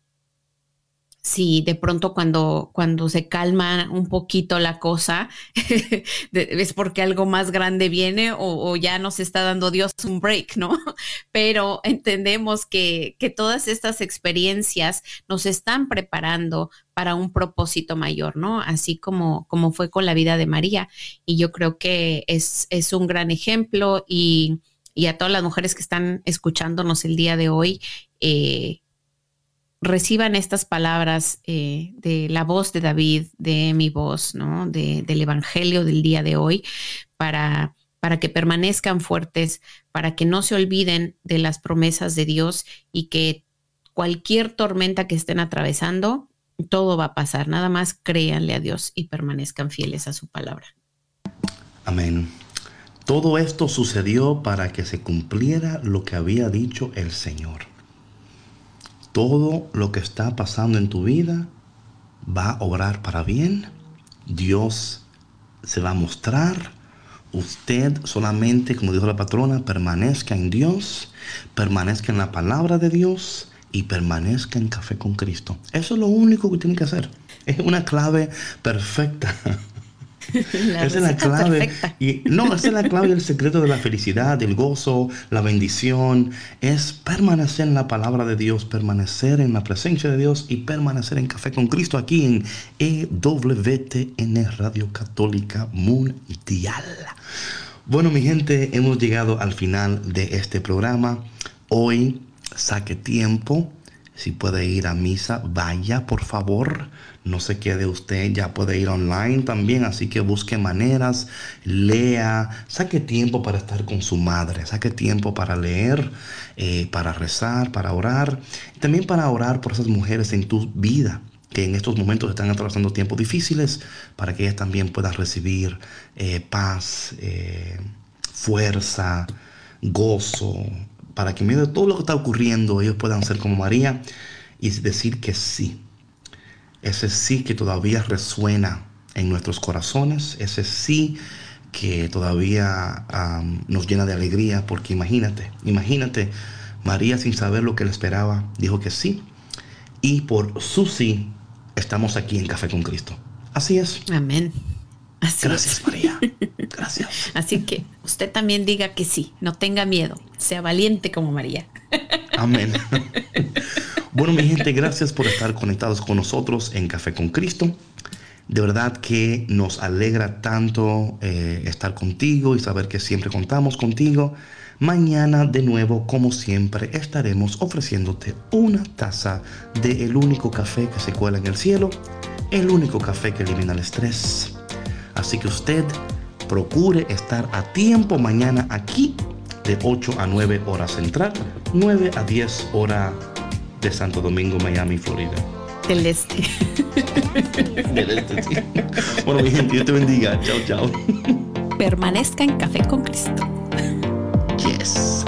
si de pronto cuando, cuando se calma un poquito la cosa, <laughs> es porque algo más grande viene o, o ya nos está dando Dios un break, ¿no? <laughs> Pero entendemos que, que todas estas experiencias nos están preparando para un propósito mayor, ¿no? Así como, como fue con la vida de María. Y yo creo que es, es un gran ejemplo y, y a todas las mujeres que están escuchándonos el día de hoy, eh, reciban estas palabras eh, de la voz de David, de mi voz, ¿no? De- del Evangelio del día de hoy, para, para que permanezcan fuertes, para que no se olviden de las promesas de Dios y que cualquier tormenta que estén atravesando, todo va a pasar. Nada más créanle a Dios y permanezcan fieles a su palabra. Amén. Todo esto sucedió para que se cumpliera lo que había dicho el Señor. Todo lo que está pasando en tu vida va a obrar para bien. Dios se va a mostrar. Usted solamente, como dijo la patrona, permanezca en Dios, permanezca en la palabra de Dios y permanezca en café con Cristo. Eso es lo único que tiene que hacer. Es una clave perfecta. <laughs> <laughs> La Esa es la clave. perfecta. Y, no, esa es la clave del secreto de la felicidad, del gozo, la bendición. Es permanecer en la palabra de Dios, permanecer en la presencia de Dios y permanecer en Café con Cristo aquí en EWTN Radio Católica Mundial. Bueno, mi gente, hemos llegado al final de este programa. Hoy saque tiempo. Si puede ir a misa, vaya por favor. No se quede usted, ya puede ir online también, así que busque maneras, lea, saque tiempo para estar con su madre, saque tiempo para leer, eh, para rezar, para orar, también para orar por esas mujeres en tu vida que en estos momentos están atravesando tiempos difíciles, para que ellas también puedan recibir eh, paz, eh, fuerza, gozo, para que en medio de todo lo que está ocurriendo ellos puedan ser como María y decir que sí. Ese sí que todavía resuena en nuestros corazones, ese sí que todavía nos llena de alegría, porque imagínate, imagínate, María sin saber lo que le esperaba, dijo que sí, y por su sí estamos aquí en Café con Cristo. Así es. Amén. Así Gracias, es. María. Gracias. <laughs> Así que usted también diga que sí, no tenga miedo, sea valiente como María. Amén. <laughs> Bueno, mi gente, gracias por estar conectados con nosotros en Café con Cristo. De verdad que nos alegra tanto eh, estar contigo y saber que siempre contamos contigo. Mañana de nuevo, como siempre, estaremos ofreciéndote una taza de el único café que se cuela en el cielo, el único café que elimina el estrés. Así que usted procure estar a tiempo mañana aquí de 8 a 9 horas central, 9 a 10 hora de Santo Domingo, Miami, Florida. Del este. <laughs> Del este, sí. Bueno, mi gente, Dios te bendiga. Chao, chao. Permanezca en Café con Cristo. Yes.